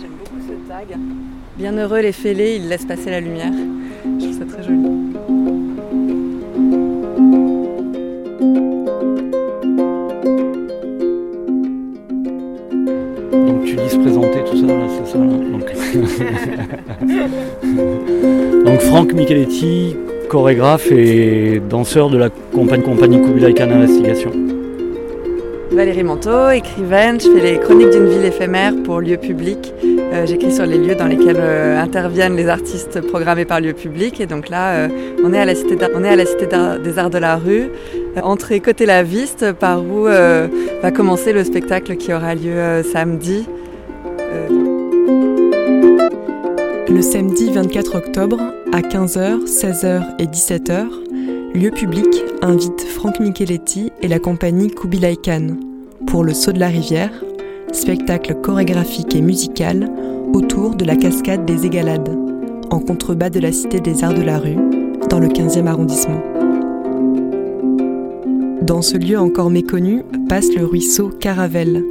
j'aime beaucoup ce tag. Bienheureux les fêlés, ils laissent passer la lumière. Je trouve ça très joli. Donc tu dis se présenter tout ça, là, c'est ça là? Donc, Donc Franck Micheletti, chorégraphe et danseur de la compagnie compagnie Kubilai Khan Investigation. Valérie Manteau, écrivaine, je fais les chroniques d'une ville éphémère pour lieux publics. Euh, J'écris sur les lieux dans lesquels euh, interviennent les artistes programmés par lieu public. Et donc là, euh, on est à la Cité, des Arts de la Rue, entrée côté la Viste, par où va commencer le spectacle qui aura lieu samedi. Le samedi 24 octobre, à 15h, 16h et 17h, Lieu public invite Franck Micheletti et la compagnie Kubilai Khan pour le Saut de la Rivière, spectacle chorégraphique et musical autour de la cascade des Égalades, en contrebas de la Cité des Arts de la Rue, dans le 15e arrondissement. Dans ce lieu encore méconnu passe le ruisseau Caravelle,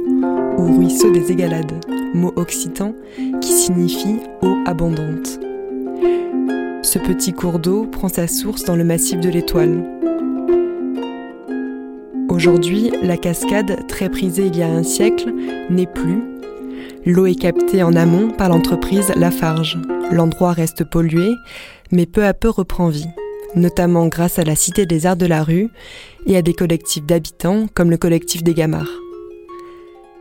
ou ruisseau des Égalades, mot occitan qui signifie eau abondante. Ce petit cours d'eau prend sa source dans le massif de l'Étoile. Aujourd'hui, la cascade, très prisée il y a un siècle, n'est plus. L'eau est captée en amont par l'entreprise Lafarge. L'endroit reste pollué, mais peu à peu reprend vie, notamment grâce à la Cité des Arts de la Rue et à des collectifs d'habitants comme le collectif des Gamards.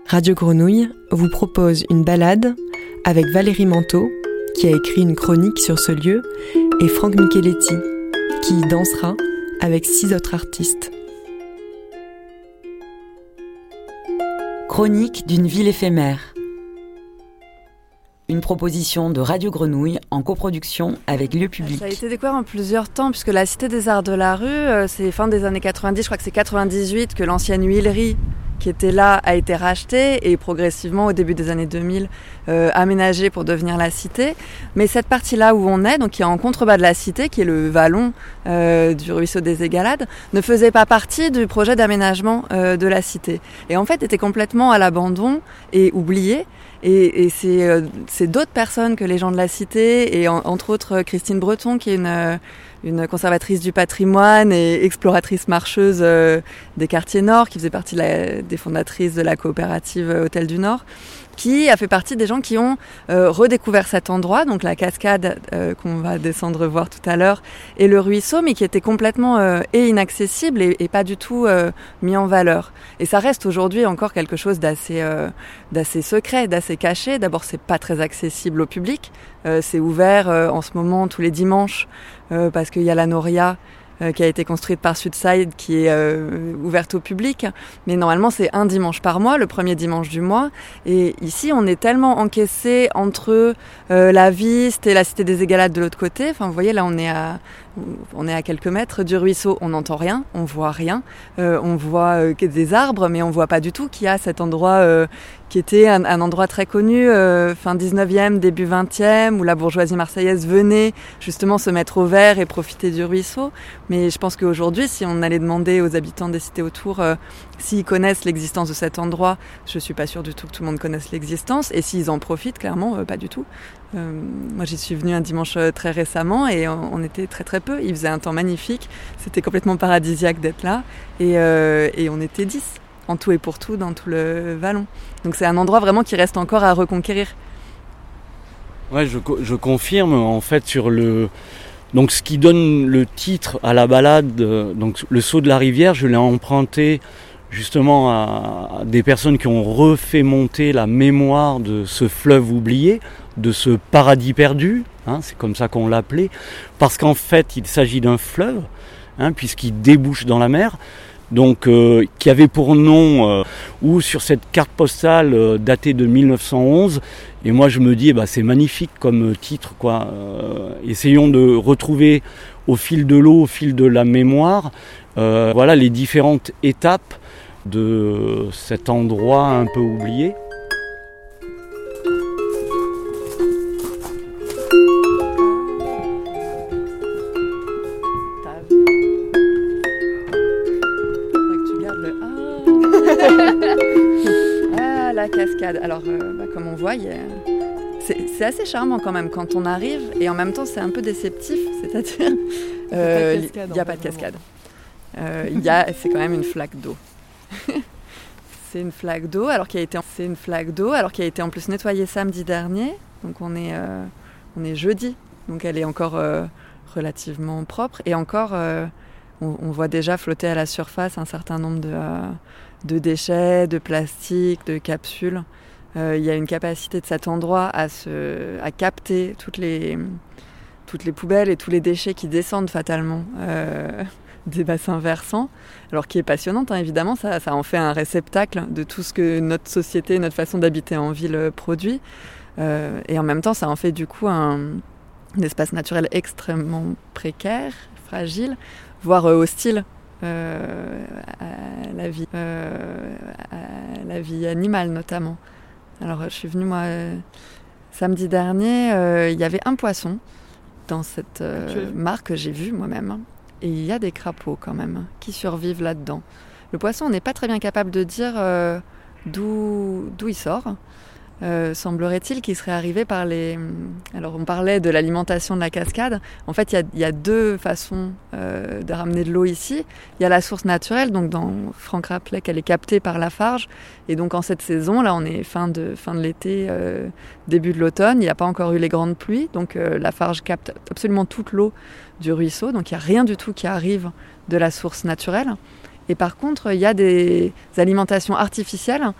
Radio Grenouille vous propose une balade avec Valérie Manteau, qui a écrit une chronique sur ce lieu, et Franck Micheletti, qui y dansera avec six autres artistes. Chronique d'une ville éphémère. Une proposition de Radio Grenouille en coproduction avec Lieu Public. Ça a été découvert en plusieurs temps, puisque la Cité des Arts de la Rue, euh, c'est fin des années 90, je crois que c'est 98 que l'ancienne huilerie qui était là a été rachetée et progressivement au début des années 2000 euh, aménagée pour devenir la cité. Mais cette partie-là où on est, donc qui est en contrebas de la cité, qui est le vallon euh, du ruisseau des Égalades, ne faisait pas partie du projet d'aménagement euh, de la cité. Et en fait était complètement à l'abandon et oublié. Et, euh, c'est d'autres personnes que les gens de la cité, et en- entre autres Christine Breton, qui est une, une conservatrice du patrimoine et exploratrice marcheuse euh, des quartiers nord, qui faisait partie des fondatrices de la coopérative euh, Hôtel du Nord, qui a fait partie des gens qui ont euh, redécouvert cet endroit, donc la cascade euh, qu'on va descendre voir tout à l'heure, et le ruisseau, mais qui était complètement euh, et inaccessible et, et pas du tout euh, mis en valeur. Et ça reste aujourd'hui encore quelque chose d'assez euh, d'assez secret, d'assez caché. D'abord, c'est pas très accessible au public. Euh, c'est ouvert en ce moment tous les dimanches parce qu'il y a la Noria euh, qui a été construite par Sudside qui est euh, ouverte au public. Mais normalement, c'est un dimanche par mois, le premier dimanche du mois. Et ici, on est tellement encaissé entre euh, la Viste et la Cité des Égalades de l'autre côté. Enfin, vous voyez, là, on est à, on est à quelques mètres du ruisseau. On n'entend rien, on voit rien. Euh, on voit euh, des arbres, mais on voit pas du tout qu'il y a cet endroit euh, qui était un, endroit très connu, fin 19e, début 20e, où la bourgeoisie marseillaise venait justement se mettre au vert et profiter du ruisseau. Mais je pense qu'aujourd'hui, si on allait demander aux habitants des cités autour s'ils connaissent l'existence de cet endroit, je suis pas sûre du tout que tout le monde connaisse l'existence. Et s'ils en profitent, clairement, pas du tout. Euh, moi, j'y suis venue un dimanche euh, très récemment et on, était très très peu. Il faisait un temps magnifique. C'était complètement paradisiaque d'être là. Et, euh, on était 10 en tout et pour tout dans tout le vallon. Donc c'est un endroit vraiment qui reste encore à reconquérir. Ouais, je, je confirme en fait sur le donc ce qui donne le titre à la balade, donc le saut de la rivière, je l'ai emprunté justement à des personnes qui ont refait monter la mémoire de ce fleuve oublié, de ce paradis perdu, hein, c'est comme ça qu'on l'appelait, parce qu'en fait il s'agit d'un fleuve, hein, puisqu'il débouche dans la mer, donc euh, qui avait pour nom euh, ou sur cette carte postale euh, datée de 1911 et moi, je me dis, eh ben, c'est magnifique comme titre, quoi. Essayons de retrouver au fil de l'eau, au fil de la mémoire, voilà les différentes étapes de cet endroit un peu oublié. La cascade. Alors, euh, bah, comme on voit, il y a c'est assez charmant quand même quand on arrive et en même temps c'est un peu déceptif, c'est-à-dire il n'y a pas de cascade. Il c'est quand même une flaque d'eau. c'est une flaque d'eau alors qui a été, c'est une flaque d'eau alors qui a été en plus nettoyée samedi dernier. Donc on est, on est jeudi, donc elle est encore relativement propre et encore on, voit déjà flotter à la surface un certain nombre de, de déchets, de plastique, de capsules. Euh, il y a une capacité de cet endroit à, se, à capter toutes les, toutes les poubelles et tous les déchets qui descendent fatalement euh, des bassins versants. Alors qui est passionnante, hein, évidemment, ça, ça en fait un réceptacle de tout ce que notre société, notre façon d'habiter en ville produit. Euh, et en même temps, ça en fait du coup un espace naturel extrêmement précaire, fragile, voire hostile euh, à la vie, euh, à la vie animale notamment. Alors je suis venue moi samedi dernier, euh, il y avait un poisson dans cette mare que j'ai vue moi-même. Et il y a des crapauds quand même qui survivent là-dedans. Le poisson, on n'est pas très bien capable de dire d'où il sort. Euh, semblerait-il qu'il serait arrivé par les... Alors on parlait de l'alimentation de la cascade. En fait, il y, a deux façons euh, de ramener de l'eau ici. Il y a la source naturelle, donc dans Franck rappelait qu'elle est captée par la farge. Et donc en cette saison, là on est fin de, fin de l'été, euh, début de l'automne, il n'y a pas encore eu les grandes pluies. Donc la farge capte absolument toute l'eau du ruisseau. Donc il n'y a rien du tout qui arrive de la source naturelle. Et par contre, il y a des alimentations artificielles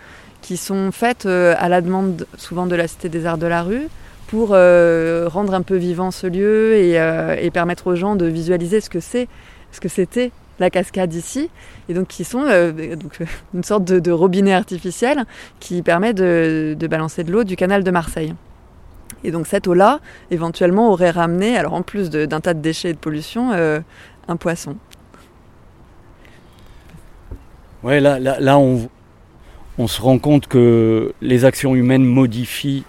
qui sont faites euh, à la demande souvent de la Cité des Arts de la Rue pour euh, rendre un peu vivant ce lieu euh, et, permettre aux gens de visualiser ce que c'est, ce que c'était la cascade ici, et donc qui sont donc, une sorte de, robinet artificiel qui permet de, balancer de l'eau du canal de Marseille. Et donc cette eau-là, éventuellement, aurait ramené, alors en plus d'un tas de déchets et de pollution, un poisson. Ouais, là, là, là on, on se rend compte que les actions humaines modifient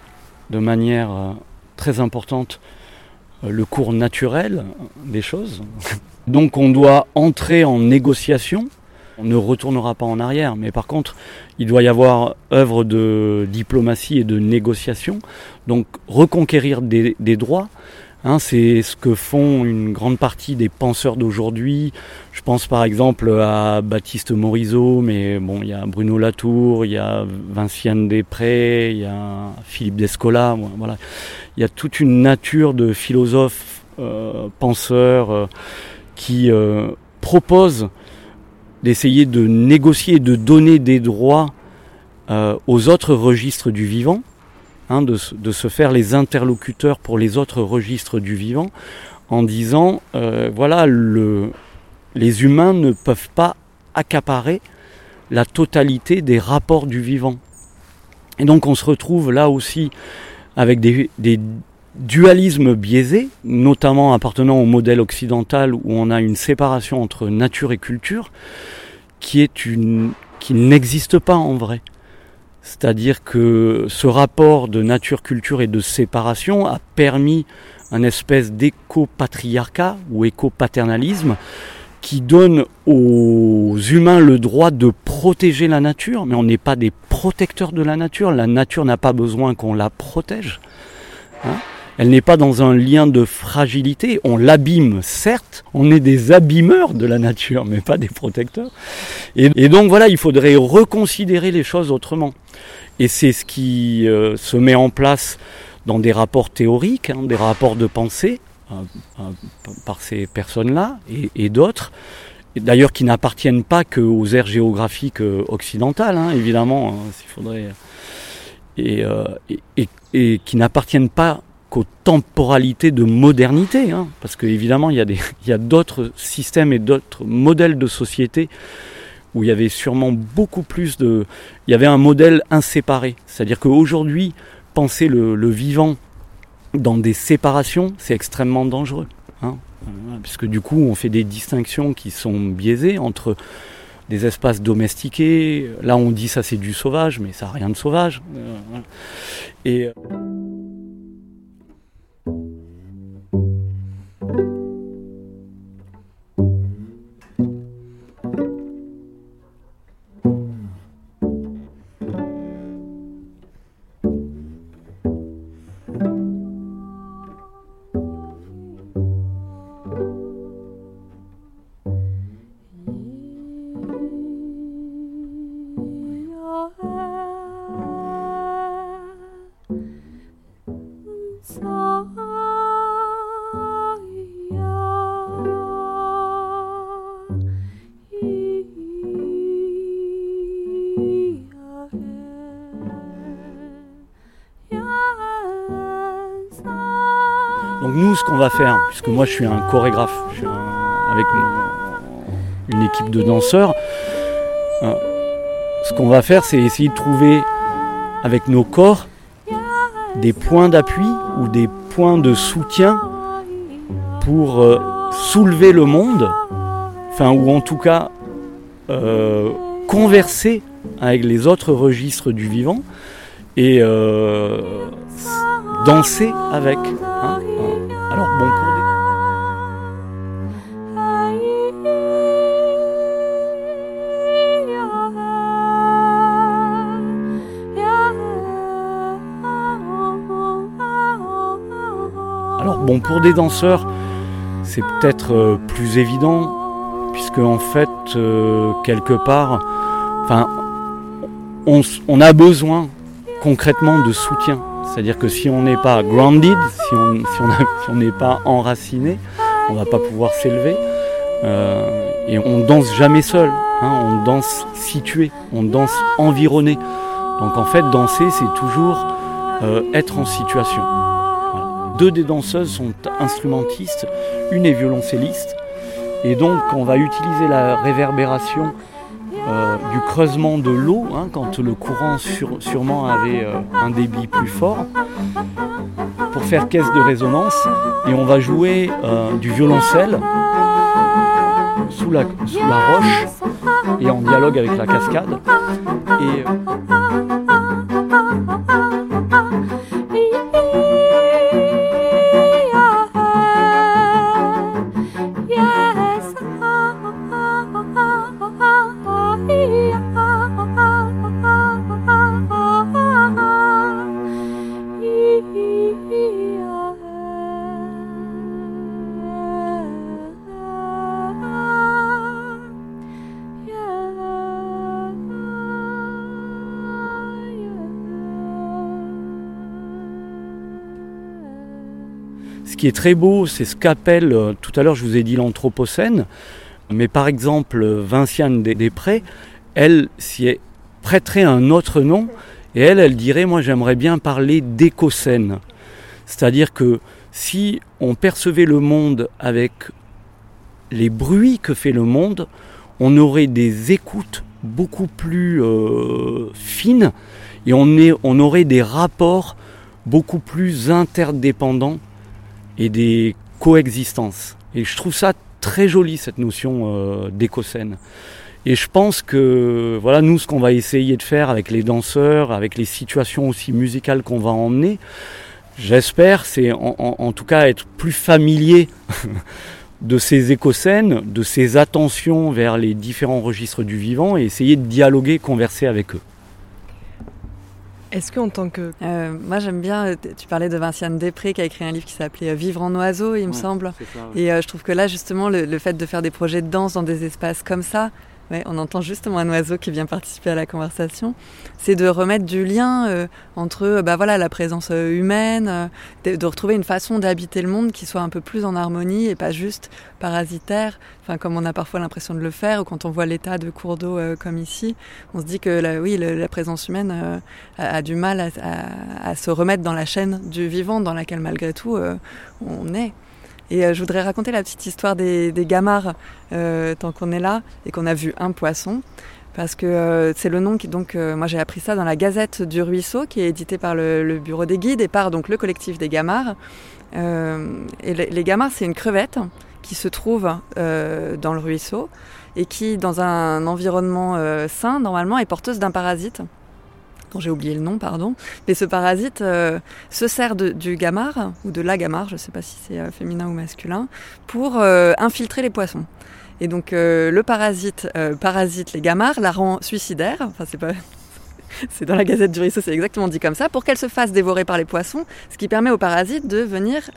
de manière euh, très importante euh, le cours naturel des choses. Donc on doit entrer en négociation. On ne retournera pas en arrière, mais par contre, il doit y avoir œuvre de diplomatie et de négociation. Donc reconquérir des, des droits, Hein, c'est ce que font une grande partie des penseurs d'aujourd'hui. Je pense par exemple à Baptiste Morisot, mais bon, il y a Bruno Latour, il y a Vinciane Després, il y a Philippe Descola. Il y a toute une nature de philosophes, euh, penseurs euh, qui euh, proposent d'essayer de négocier, de donner des droits aux autres registres du vivant Hein, de, se faire les interlocuteurs pour les autres registres du vivant, en disant, euh, voilà, le, les humains ne peuvent pas accaparer la totalité des rapports du vivant. Et donc on se retrouve là aussi avec des, des dualismes biaisés, notamment appartenant au modèle occidental où on a une séparation entre nature et culture, qui qui n'existe pas en vrai. C'est-à-dire que ce rapport de nature-culture et de séparation a permis un espèce d'éco-patriarcat ou éco-paternalisme qui donne aux humains le droit de protéger la nature, mais on n'est pas des protecteurs de la nature. La nature n'a pas besoin qu'on la protège. Hein. Elle n'est pas dans un lien de fragilité. On l'abîme, certes. On est des abîmeurs de la nature, mais pas des protecteurs. Et, donc voilà, il faudrait reconsidérer les choses autrement. Et c'est ce qui euh, se met en place dans des rapports théoriques, hein, des rapports de pensée, euh, euh, par ces personnes-là et, d'autres d'ailleurs qui n'appartiennent pas qu'aux aires géographiques occidentales, hein, évidemment, hein, s'il faudrait, et, et, qui n'appartiennent pas qu'aux temporalités de modernité, hein, parce qu'évidemment il y a, d'autres systèmes et d'autres modèles de société où il y avait sûrement beaucoup plus de... Il y avait un modèle inséparé, c'est-à-dire qu'aujourd'hui, penser le, vivant dans des séparations, c'est extrêmement dangereux. Hein, puisque du coup, on fait des distinctions qui sont biaisées entre des espaces domestiqués. Là, on dit ça c'est du sauvage, mais ça n'a rien de sauvage. Euh, et Donc nous, ce qu'on va faire, puisque moi je suis un chorégraphe, avec une équipe de danseurs, euh, ce qu'on va faire, c'est essayer de trouver avec nos corps des points d'appui ou des points de soutien pour euh, soulever le monde, enfin ou en tout cas euh, converser avec les autres registres du vivant et euh, danser avec. Alors bon pour des- danseurs, c'est peut-être euh, plus évident, puisque en fait, euh, quelque part, on a besoin concrètement de soutien. C'est-à-dire que si on n'est pas grounded, si on si si on n'est pas enraciné, on va pas pouvoir s'élever. Euh, et on danse jamais seul, hein, on danse situé, on danse environné. Donc en fait, danser, c'est toujours euh, être en situation. Deux des danseuses sont instrumentistes, une est violoncelliste. Et donc on va utiliser la réverbération euh, du creusement de l'eau, hein, quand le courant sûrement avait euh, un débit plus fort, pour faire caisse de résonance. Et on va jouer euh, du violoncelle sous la, sous la roche et en dialogue avec la cascade. Et, qui est très beau, c'est ce qu'appelle, euh, tout à l'heure je vous ai dit l'Anthropocène, mais par exemple Vinciane des- Després, elle s'y est- prêterait un autre nom, et elle, elle dirait, moi j'aimerais bien parler d'écocène. C'est-à-dire que si on percevait le monde avec les bruits que fait le monde, on aurait des écoutes beaucoup plus euh, fines, et on, est- on aurait des rapports beaucoup plus interdépendants et des coexistences. Et je trouve ça très joli cette notion euh, d'écocène. Et je pense que voilà nous ce qu'on va essayer de faire avec les danseurs, avec les situations aussi musicales qu'on va emmener, j'espère c'est en, en- tout cas être plus familier de ces écocènes, de ces attentions vers les différents registres du vivant et essayer de dialoguer, converser avec eux. Est-ce qu'en tant que Euh, moi j'aime bien, euh, tu parlais de Vinciane Després qui a écrit un livre qui s'appelait euh, Vivre en oiseau, il me semble. Et euh, je trouve que là, justement, le, le fait de faire des projets de danse dans des espaces comme ça, on entend justement un oiseau qui vient participer à la conversation, c'est de remettre du lien euh, entre euh, bah, voilà, la présence euh, humaine, de, de retrouver une façon d'habiter le monde qui soit un peu plus en harmonie et pas juste parasitaire, enfin, comme on a parfois l'impression de le faire, ou quand on voit l'état de cours d'eau comme ici, on se dit que la, oui, la présence humaine a, du mal à, se remettre dans la chaîne du vivant dans laquelle malgré tout on est. Et euh, je voudrais raconter la petite histoire des, des gamarres euh, tant qu'on est là et qu'on a vu un poisson. Parce que euh, c'est le nom qui, donc, euh, moi j'ai appris ça dans la Gazette du Ruisseau, qui est édité par le, Bureau des guides et par donc le collectif des gamarres. Euh, et les, les gamarres, c'est une crevette qui se trouve dans le ruisseau et qui, dans un environnement sain, normalement, est porteuse d'un parasite dont j'ai oublié le nom, pardon. Mais ce parasite euh, se sert du gamard, ou de la gamard, je ne sais pas si c'est euh, féminin ou masculin, pour euh, infiltrer les poissons. Et donc le parasite parasite les gamards, la rend suicidaire, enfin c'est pas... C'est dans la Gazette du Ruisseau, c'est exactement dit comme ça, pour qu'elle se fasse dévorer par les poissons, ce qui permet au parasite de venir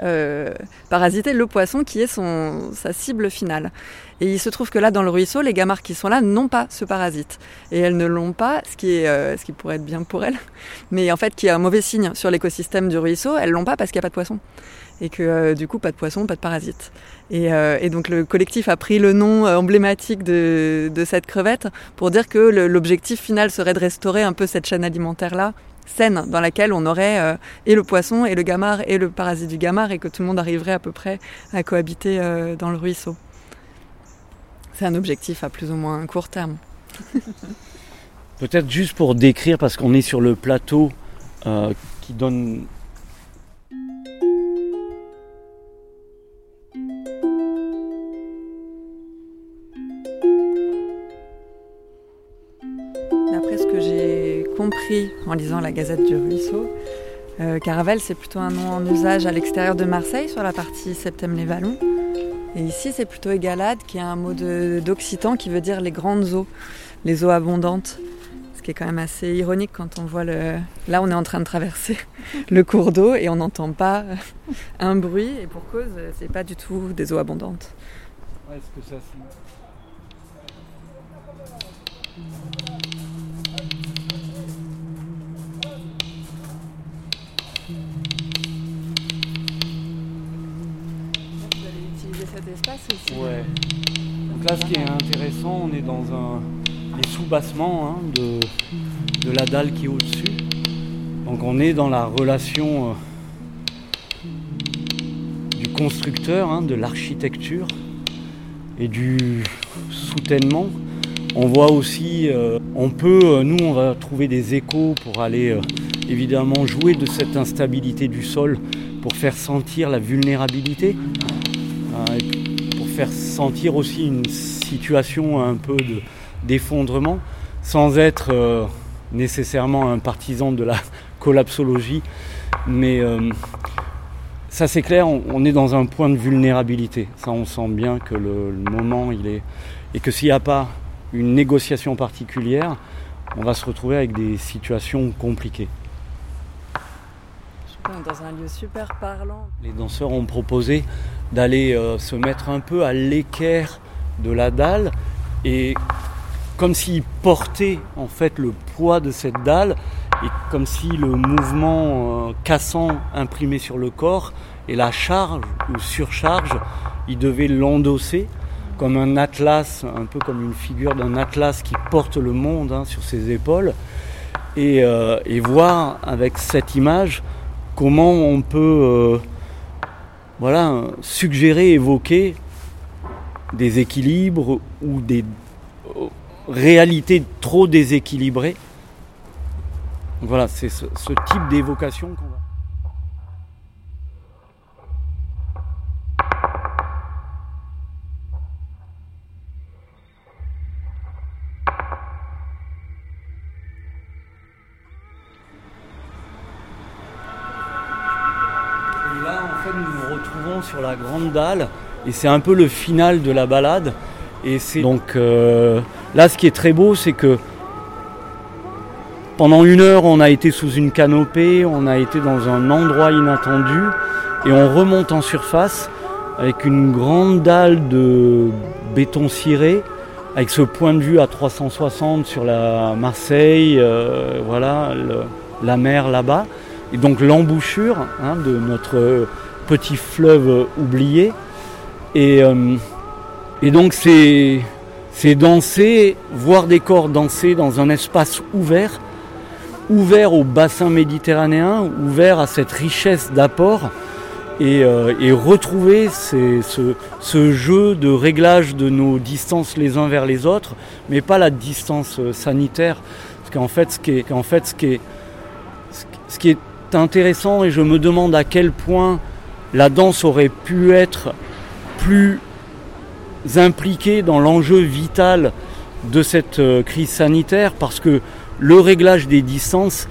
parasiter le poisson qui est son, sa cible finale. Et il se trouve que là, dans le ruisseau, les gamarres qui sont là n'ont pas ce parasite. Et elles ne l'ont pas, ce qui, est, euh, ce qui pourrait être bien pour elles, mais en fait qui est un mauvais signe sur l'écosystème du ruisseau, elles l'ont pas parce qu'il n'y a pas de poisson. Et que euh, du coup, pas de poisson, pas de parasite. Et, euh, et donc le collectif a pris le nom emblématique de, cette crevette pour dire que l'objectif final serait de restaurer un peu cette chaîne alimentaire-là saine dans laquelle on aurait et le poisson et le gamard et le parasite du gamard et que tout le monde arriverait à peu près à cohabiter dans le ruisseau. C'est un objectif à plus ou moins court terme. Peut-être juste pour décrire, parce qu'on est sur le plateau qui donne compris en lisant la Gazette du Ruisseau. Euh, Caravelle, c'est plutôt un nom en usage à l'extérieur de Marseille, sur la partie Septem-les-Vallons. Et ici, c'est plutôt Égalade, qui est un mot d'occitan qui veut dire les grandes eaux, les eaux abondantes. Ce qui est quand même assez ironique quand on voit le. Là, on est en train de traverser le cours d'eau et on n'entend pas un bruit. Et pour cause, c'est pas du tout des eaux abondantes. est-ce que ça Ouais. Donc là, ce qui est intéressant, on est dans un, les sous-bassements hein, de, de, la dalle qui est au-dessus. Donc on est dans la relation euh, du constructeur, hein, de l'architecture et du soutènement. On voit aussi, euh, on peut, euh, nous, on va trouver des échos pour aller évidemment jouer de cette instabilité du sol pour faire sentir la vulnérabilité faire sentir aussi une situation un peu d'effondrement, sans être euh, nécessairement un partisan de la collapsologie. Mais euh, ça c'est clair, on, est dans un point de vulnérabilité. Ça on sent bien que le, moment il est... Et que s'il n'y a pas une négociation particulière, on va se retrouver avec des situations compliquées. Dans un lieu super parlant. Les danseurs ont proposé d'aller euh, se mettre un peu à l'équerre de la dalle et comme s'ils portaient en fait le poids de cette dalle et comme si le mouvement euh, cassant imprimé sur le corps et la charge ou surcharge, ils devaient l'endosser comme un atlas, un peu comme une figure d'un atlas qui porte le monde hein, sur ses épaules euh, et, voir avec cette image comment on peut voilà, suggérer, évoquer des équilibres ou des euh, réalités trop déséquilibrées. Voilà, c'est ce, type d'évocation qu'on va. La grande dalle et c'est un peu le final de la balade. Et c'est donc euh, là ce qui est très beau, c'est que pendant une heure on a été sous une canopée, on a été dans un endroit inattendu et on remonte en surface avec une grande dalle de béton ciré, avec ce point de vue à 360 sur la Marseille, euh, voilà, la mer là-bas, et donc l'embouchure hein, de notre petit fleuve oublié. Et, euh, et donc c'est, danser, voir des corps danser dans un espace ouvert, ouvert au bassin méditerranéen, ouvert à cette richesse d'apport. Et, euh, et, retrouver ce, ce, jeu de réglage de nos distances les uns vers les autres, mais pas la distance euh, sanitaire. Parce qu'en fait, ce qui est, en fait, ce qui est, ce qui est intéressant, et je me demande à quel point la danse aurait pu être plus impliquée dans l'enjeu vital de cette euh, crise sanitaire parce que le réglage des distances,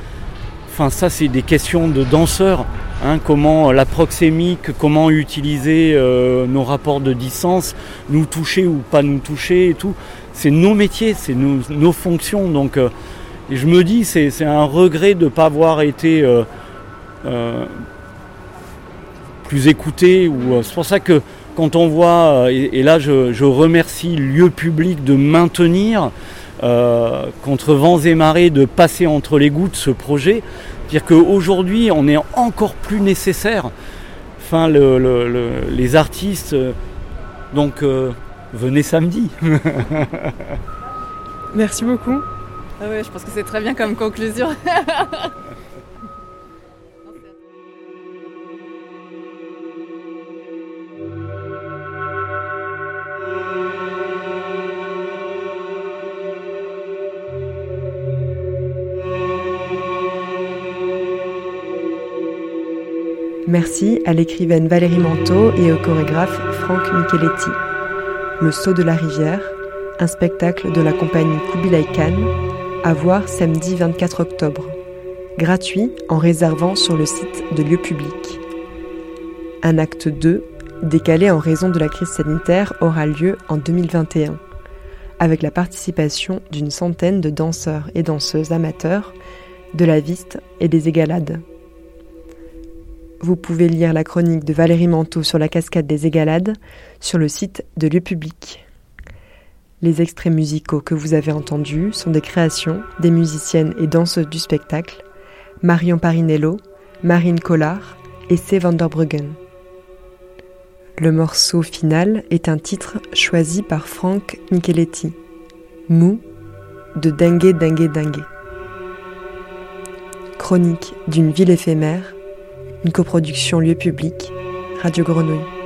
enfin ça c'est des questions de danseurs, hein, comment la proxémique, comment utiliser euh, nos rapports de distance, nous toucher ou pas nous toucher et tout, c'est nos métiers, c'est nos, fonctions. Donc euh, je me dis c'est un regret de ne pas avoir été plus écouté. Ou, euh, c'est pour ça que quand on voit, euh, et, là je, remercie Lieu Public de maintenir euh, contre vents et marées, de passer entre les gouttes ce projet. C'est-à-dire qu'aujourd'hui on est encore plus nécessaire. Enfin, les artistes, donc venez samedi. Merci beaucoup. Ah oui, je pense que c'est très bien comme conclusion. Merci à l'écrivaine Valérie Manteau et au chorégraphe Franck Micheletti. Le saut de la rivière, un spectacle de la compagnie Kubilai Khan, à voir samedi 24 octobre. Gratuit en réservant sur le site de lieu public. Un acte 2, décalé en raison de la crise sanitaire, aura lieu en 2021, avec la participation d'une centaine de danseurs et danseuses amateurs, de la Viste et des Égalades. Vous pouvez lire la chronique de Valérie Manteau sur la cascade des Égalades sur le site de Lieu Public. Les extraits musicaux que vous avez entendus sont des créations des musiciennes et danseuses du spectacle Marion Parinello, Marine Collard et C. Vanderbruggen. Le morceau final est un titre choisi par Franck Micheletti, Mou de Dengue Dengue Dengue. Chronique d'une ville éphémère une coproduction lieu public, Radio Grenouille.